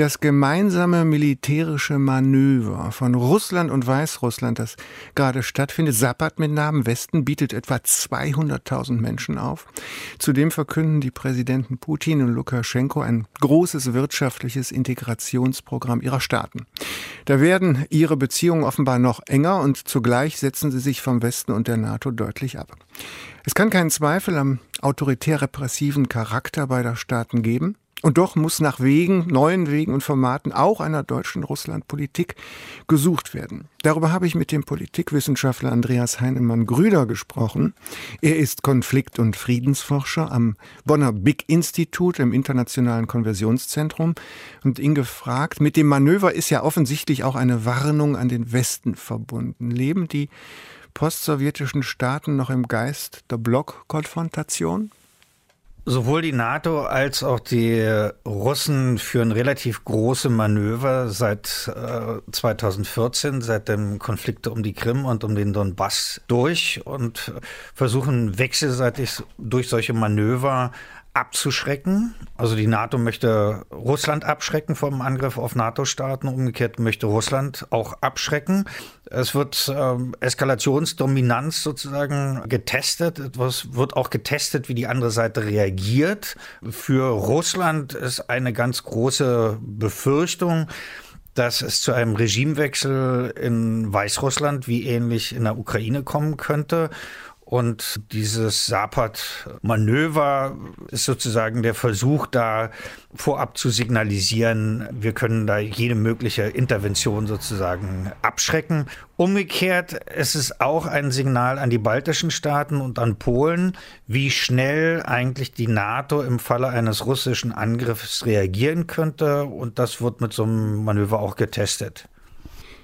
das gemeinsame militärische Manöver von Russland und Weißrussland, das gerade stattfindet, Sabbat mit Namen Westen, bietet etwa 200.000 Menschen auf. Zudem verkünden die Präsidenten Putin und Lukaschenko ein großes wirtschaftliches Integrationsprogramm ihrer Staaten. Da werden ihre Beziehungen offenbar noch enger und zugleich setzen sie sich vom Westen und der NATO deutlich ab. Es kann keinen Zweifel am autoritär-repressiven Charakter beider Staaten geben. Und doch muss nach Wegen, neuen Wegen und Formaten auch einer deutschen Russlandpolitik gesucht werden. Darüber habe ich mit dem Politikwissenschaftler Andreas Heinemann-Grüder gesprochen. Er ist Konflikt- und Friedensforscher am Bonner Big Institut im Internationalen Konversionszentrum und ihn gefragt, mit dem Manöver ist ja offensichtlich auch eine Warnung an den Westen verbunden. Leben die postsowjetischen Staaten noch im Geist der Blockkonfrontation? Sowohl die NATO als auch die Russen führen relativ große Manöver seit äh, 2014, seit dem Konflikt um die Krim und um den Donbass durch und versuchen wechselseitig durch solche Manöver abzuschrecken. Also die NATO möchte Russland abschrecken vom Angriff auf NATO-Staaten, umgekehrt möchte Russland auch abschrecken. Es wird ähm, Eskalationsdominanz sozusagen getestet. Es wird auch getestet, wie die andere Seite reagiert. Für Russland ist eine ganz große Befürchtung, dass es zu einem Regimewechsel in Weißrussland wie ähnlich in der Ukraine kommen könnte. Und dieses Sapat-Manöver ist sozusagen der Versuch, da vorab zu signalisieren, wir können da jede mögliche Intervention sozusagen abschrecken. Umgekehrt ist es auch ein Signal an die baltischen Staaten und an Polen, wie schnell eigentlich die NATO im Falle eines russischen Angriffs reagieren könnte. Und das wird mit so einem Manöver auch getestet.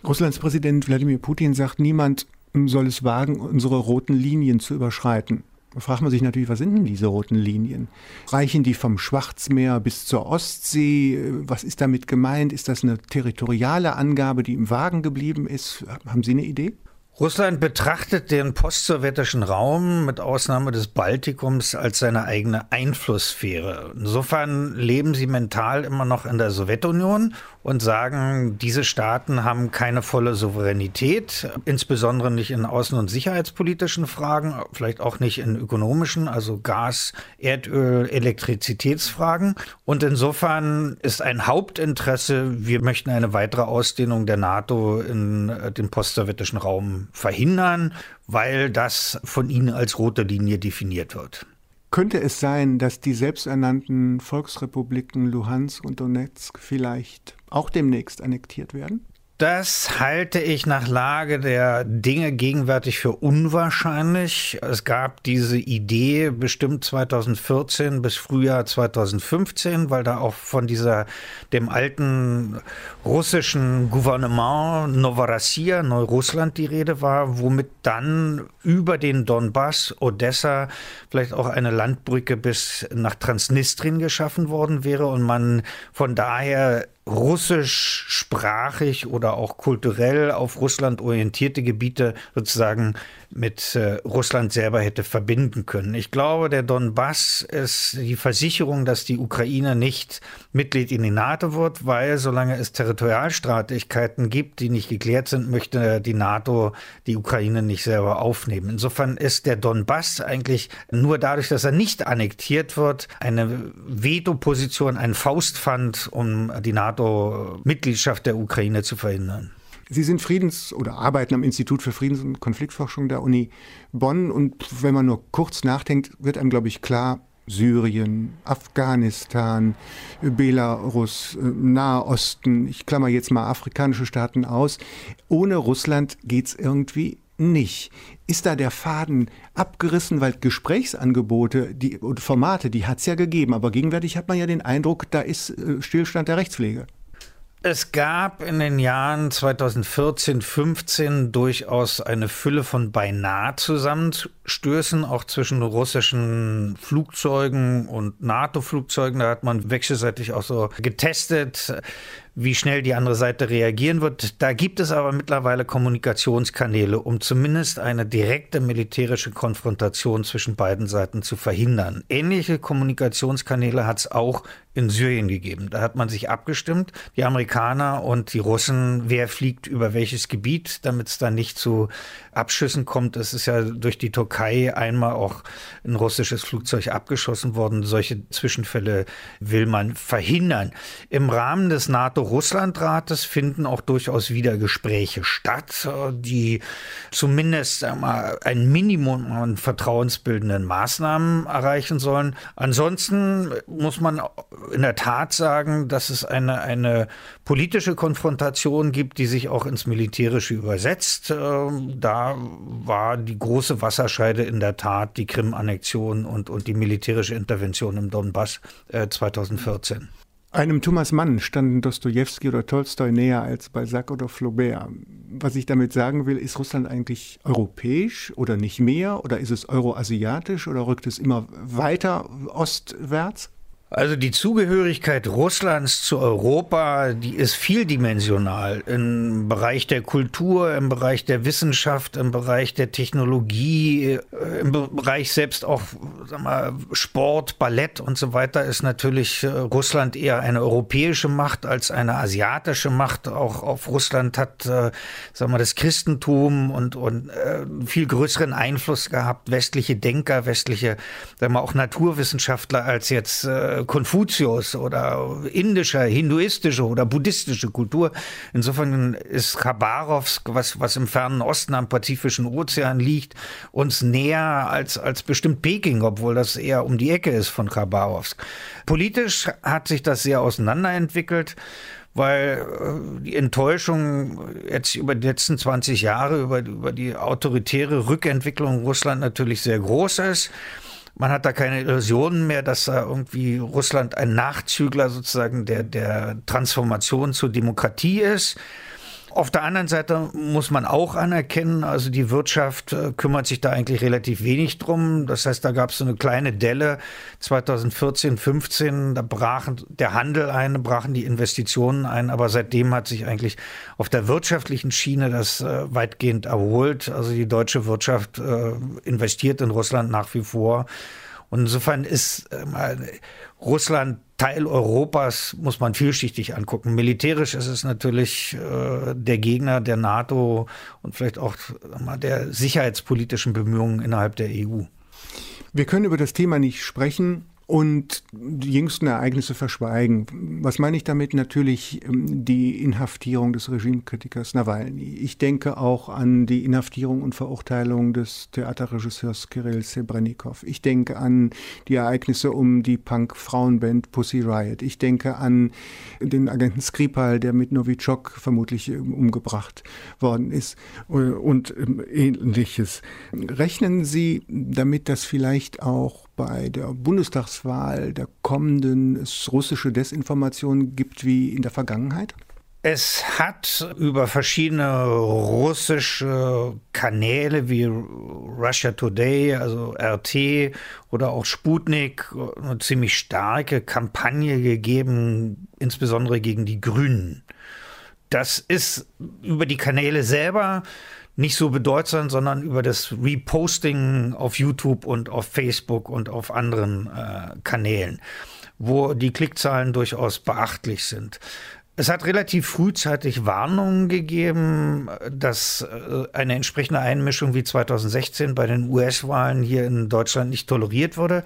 Russlands Präsident Wladimir Putin sagt, niemand soll es wagen, unsere roten Linien zu überschreiten. Da fragt man sich natürlich, was sind denn diese roten Linien? Reichen die vom Schwarzmeer bis zur Ostsee? Was ist damit gemeint? Ist das eine territoriale Angabe, die im Wagen geblieben ist? Haben Sie eine Idee? Russland betrachtet den postsowjetischen Raum mit Ausnahme des Baltikums als seine eigene Einflusssphäre. Insofern leben sie mental immer noch in der Sowjetunion und sagen, diese Staaten haben keine volle Souveränität, insbesondere nicht in außen- und sicherheitspolitischen Fragen, vielleicht auch nicht in ökonomischen, also Gas, Erdöl, Elektrizitätsfragen. Und insofern ist ein Hauptinteresse, wir möchten eine weitere Ausdehnung der NATO in den postsowjetischen Raum verhindern, weil das von ihnen als rote Linie definiert wird. Könnte es sein, dass die selbsternannten Volksrepubliken Luhansk und Donetsk vielleicht auch demnächst annektiert werden? Das halte ich nach Lage der Dinge gegenwärtig für unwahrscheinlich. Es gab diese Idee bestimmt 2014 bis Frühjahr 2015, weil da auch von dieser, dem alten russischen Gouvernement Novorossiya, Neurussland die Rede war, womit dann über den Donbass, Odessa, vielleicht auch eine Landbrücke bis nach Transnistrien geschaffen worden wäre und man von daher russischsprachig oder auch kulturell auf Russland orientierte Gebiete sozusagen mit äh, Russland selber hätte verbinden können. Ich glaube, der Donbass ist die Versicherung, dass die Ukraine nicht Mitglied in die NATO wird, weil solange es Territorialstreitigkeiten gibt, die nicht geklärt sind, möchte die NATO die Ukraine nicht selber aufnehmen. Insofern ist der Donbass eigentlich nur dadurch, dass er nicht annektiert wird, eine Veto-Position, ein Faustpfand, um die NATO-Mitgliedschaft der Ukraine zu verhindern. Sie sind Friedens- oder arbeiten am Institut für Friedens- und Konfliktforschung der Uni Bonn. Und wenn man nur kurz nachdenkt, wird einem, glaube ich, klar, Syrien, Afghanistan, Belarus, Nahosten, ich klammer jetzt mal afrikanische Staaten aus. Ohne Russland geht es irgendwie nicht. Ist da der Faden abgerissen, weil Gesprächsangebote die, und Formate, die hat es ja gegeben, aber gegenwärtig hat man ja den Eindruck, da ist äh, Stillstand der Rechtspflege. Es gab in den Jahren 2014, 15 durchaus eine Fülle von beinahe Zusammenstößen, auch zwischen russischen Flugzeugen und NATO-Flugzeugen. Da hat man wechselseitig auch so getestet, wie schnell die andere Seite reagieren wird. Da gibt es aber mittlerweile Kommunikationskanäle, um zumindest eine direkte militärische Konfrontation zwischen beiden Seiten zu verhindern. Ähnliche Kommunikationskanäle hat es auch in Syrien gegeben. Da hat man sich abgestimmt, die Amerikaner und die Russen, wer fliegt über welches Gebiet, damit es da nicht zu Abschüssen kommt. Es ist ja durch die Türkei einmal auch ein russisches Flugzeug abgeschossen worden. Solche Zwischenfälle will man verhindern. Im Rahmen des NATO-Russland-Rates finden auch durchaus wieder Gespräche statt, die zumindest mal, ein Minimum an vertrauensbildenden Maßnahmen erreichen sollen. Ansonsten muss man in der Tat sagen, dass es eine, eine politische Konfrontation gibt, die sich auch ins Militärische übersetzt. Ähm, da war die große Wasserscheide in der Tat die Krim-Annexion und, und die militärische Intervention im Donbass 2014. Äh, einem Thomas Mann standen Dostoevsky oder Tolstoi näher als Balzac oder Flaubert. Was ich damit sagen will, ist Russland eigentlich europäisch oder nicht mehr? Oder ist es euroasiatisch oder rückt es immer weiter ostwärts? Also die Zugehörigkeit Russlands zu Europa, die ist vieldimensional im Bereich der Kultur, im Bereich der Wissenschaft, im Bereich der Technologie, äh, im Bereich selbst auch mal, Sport, Ballett und so weiter ist natürlich äh, Russland eher eine europäische Macht als eine asiatische Macht. Auch auf Russland hat äh, sag mal, das Christentum und, und viel größeren Einfluss gehabt, westliche Denker, westliche sag mal, auch Naturwissenschaftler als jetzt Konfuzius oder indischer, hinduistische oder buddhistische Kultur. Insofern ist Khabarovsk, was, was im fernen Osten am Pazifischen Ozean liegt, uns näher als, als bestimmt Peking, obwohl das eher um die Ecke ist von Khabarovsk. Politisch hat sich das sehr auseinanderentwickelt weil äh, die Enttäuschung jetzt über die letzten 20 Jahre, über, über die autoritäre Rückentwicklung Russland natürlich sehr groß ist. Man hat da keine Illusionen mehr, dass da irgendwie Russland ein Nachzügler sozusagen der, der Transformation zur Demokratie ist. Auf der anderen Seite muss man auch anerkennen, also die Wirtschaft äh, kümmert sich da eigentlich relativ wenig drum. Das heißt, da gab es so eine kleine Delle 2014, 15, da brach der Handel ein, brachen die Investitionen ein, aber seitdem hat sich eigentlich auf der wirtschaftlichen Schiene das äh, weitgehend erholt. Also die deutsche Wirtschaft äh, investiert in Russland nach wie vor. Und insofern ist Russland Teil Europas muss man vielschichtig angucken. Militärisch ist es natürlich äh, der Gegner der NATO und vielleicht auch mal der sicherheitspolitischen Bemühungen innerhalb der EU. Wir können über das Thema nicht sprechen, und die jüngsten Ereignisse verschweigen. Was meine ich damit? Natürlich ähm, die Inhaftierung des Regimekritikers Nawalny. Ich denke auch an die Inhaftierung und Verurteilung des Theaterregisseurs Kirill Sebrennikov. Ich denke an die Ereignisse um die Punk-Frauenband Pussy Riot. Ich denke an den Agenten Skripal, der mit Novichok vermutlich ähm, umgebracht worden ist äh, und ähm, ähnliches. Rechnen Sie damit, dass vielleicht auch bei der Bundestagswahl der kommenden es russische Desinformation gibt wie in der Vergangenheit? Es hat über verschiedene russische Kanäle wie Russia Today, also RT oder auch Sputnik eine ziemlich starke Kampagne gegeben, insbesondere gegen die Grünen. Das ist über die Kanäle selber nicht so bedeutsam, sondern über das Reposting auf YouTube und auf Facebook und auf anderen äh, Kanälen, wo die Klickzahlen durchaus beachtlich sind. Es hat relativ frühzeitig Warnungen gegeben, dass äh, eine entsprechende Einmischung wie 2016 bei den US-Wahlen hier in Deutschland nicht toleriert wurde.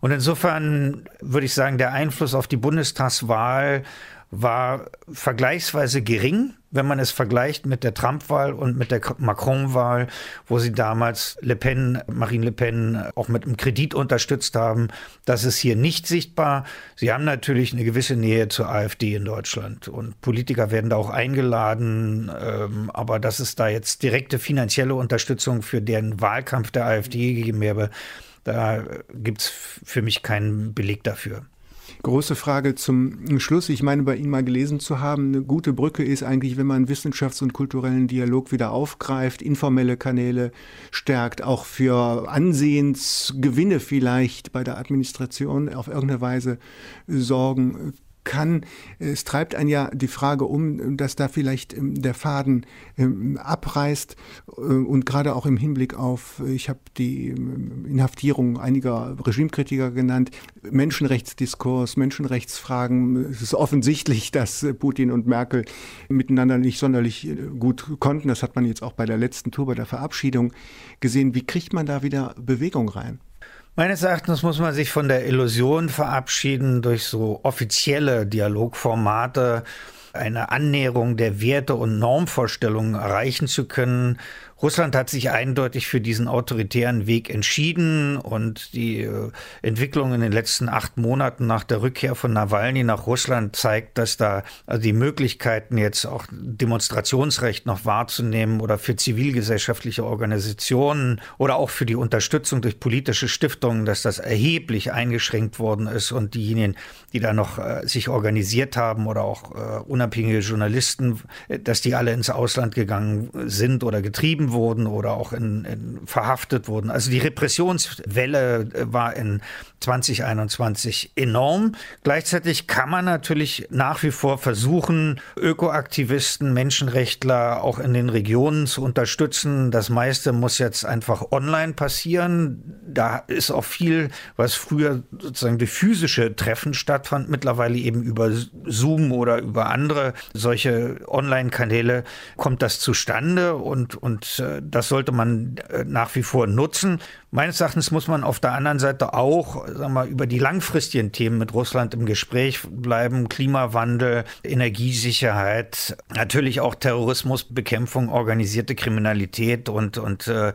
Und insofern würde ich sagen, der Einfluss auf die Bundestagswahl war vergleichsweise gering, wenn man es vergleicht mit der Trump-Wahl und mit der Macron-Wahl, wo sie damals Le Pen, Marine Le Pen auch mit einem Kredit unterstützt haben. Das ist hier nicht sichtbar. Sie haben natürlich eine gewisse Nähe zur AfD in Deutschland und Politiker werden da auch eingeladen, ähm, aber dass es da jetzt direkte finanzielle Unterstützung für deren Wahlkampf der AfD gegeben habe, da gibt es für mich keinen Beleg dafür. Große Frage zum Schluss. Ich meine, bei Ihnen mal gelesen zu haben, eine gute Brücke ist eigentlich, wenn man wissenschafts- und kulturellen Dialog wieder aufgreift, informelle Kanäle stärkt, auch für Ansehensgewinne vielleicht bei der Administration auf irgendeine Weise sorgen kann. Es treibt einen ja die Frage um, dass da vielleicht ähm, der Faden ähm, abreißt äh, und gerade auch im Hinblick auf, ich habe die ähm, Inhaftierung einiger Regimekritiker genannt, Menschenrechtsdiskurs, Menschenrechtsfragen. Es ist offensichtlich, dass Putin und Merkel miteinander nicht sonderlich äh, gut konnten. Das hat man jetzt auch bei der letzten Tour, bei der Verabschiedung gesehen. Wie kriegt man da wieder Bewegung rein? Meines Erachtens muss man sich von der Illusion verabschieden, durch so offizielle Dialogformate eine Annäherung der Werte und Normvorstellungen erreichen zu können, Russland hat sich eindeutig für diesen autoritären Weg entschieden und die äh, Entwicklung in den letzten acht Monaten nach der Rückkehr von Nawalny nach Russland zeigt, dass da also die Möglichkeiten jetzt auch Demonstrationsrecht noch wahrzunehmen oder für zivilgesellschaftliche Organisationen oder auch für die Unterstützung durch politische Stiftungen, dass das erheblich eingeschränkt worden ist und diejenigen, die da noch äh, sich organisiert haben oder auch äh, unabhängige Journalisten, äh, dass die alle ins Ausland gegangen sind oder getrieben vertrieben wurden oder auch in, in verhaftet wurden. Also die Repressionswelle äh, war in 2021 enorm. Gleichzeitig kann man natürlich nach wie vor versuchen, Ökoaktivisten, Menschenrechtler auch in den Regionen zu unterstützen. Das meiste muss jetzt einfach online passieren. Da ist auch viel, was früher sozusagen durch physische Treffen stattfand, mittlerweile eben über Zoom oder über andere solche Online-Kanäle kommt das zustande und, und das sollte man äh, nach wie vor nutzen. Meines Erachtens muss man auf der anderen Seite auch sagen wir, über die langfristigen Themen mit Russland im Gespräch bleiben. Klimawandel, Energiesicherheit, natürlich auch Terrorismusbekämpfung, organisierte Kriminalität und, und äh,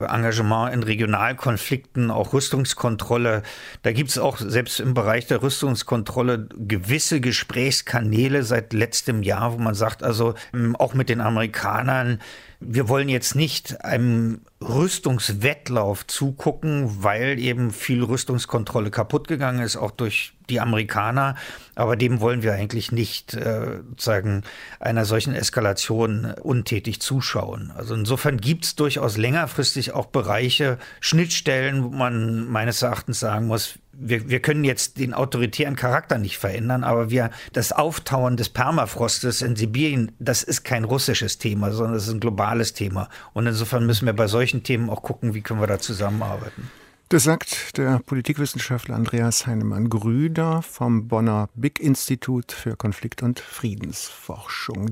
Engagement in Regionalkonflikten, auch Rüstungskontrolle. Da gibt es auch selbst im Bereich der Rüstungskontrolle gewisse Gesprächskanäle seit letztem Jahr, wo man sagt, also ähm, auch mit den Amerikanern, wir wollen jetzt nicht einem Rüstungswettlauf zugucken, weil eben viel Rüstungskontrolle kaputt gegangen ist, auch durch die Amerikaner. Aber dem wollen wir eigentlich nicht äh, sagen einer solchen Eskalation untätig zuschauen. Also insofern gibt es durchaus längerfristig auch Bereiche, Schnittstellen, wo man meines Erachtens sagen muss, wir, wir können jetzt den autoritären Charakter nicht verändern, aber wir, das Auftauen des Permafrostes in Sibirien, das ist kein russisches Thema, sondern das ist ein globales Thema. Und insofern müssen wir bei solchen Themen auch gucken, wie können wir da zusammenarbeiten. Das sagt der Politikwissenschaftler Andreas Heinemann-Grüder vom Bonner Big Institut für Konflikt- und Friedensforschung.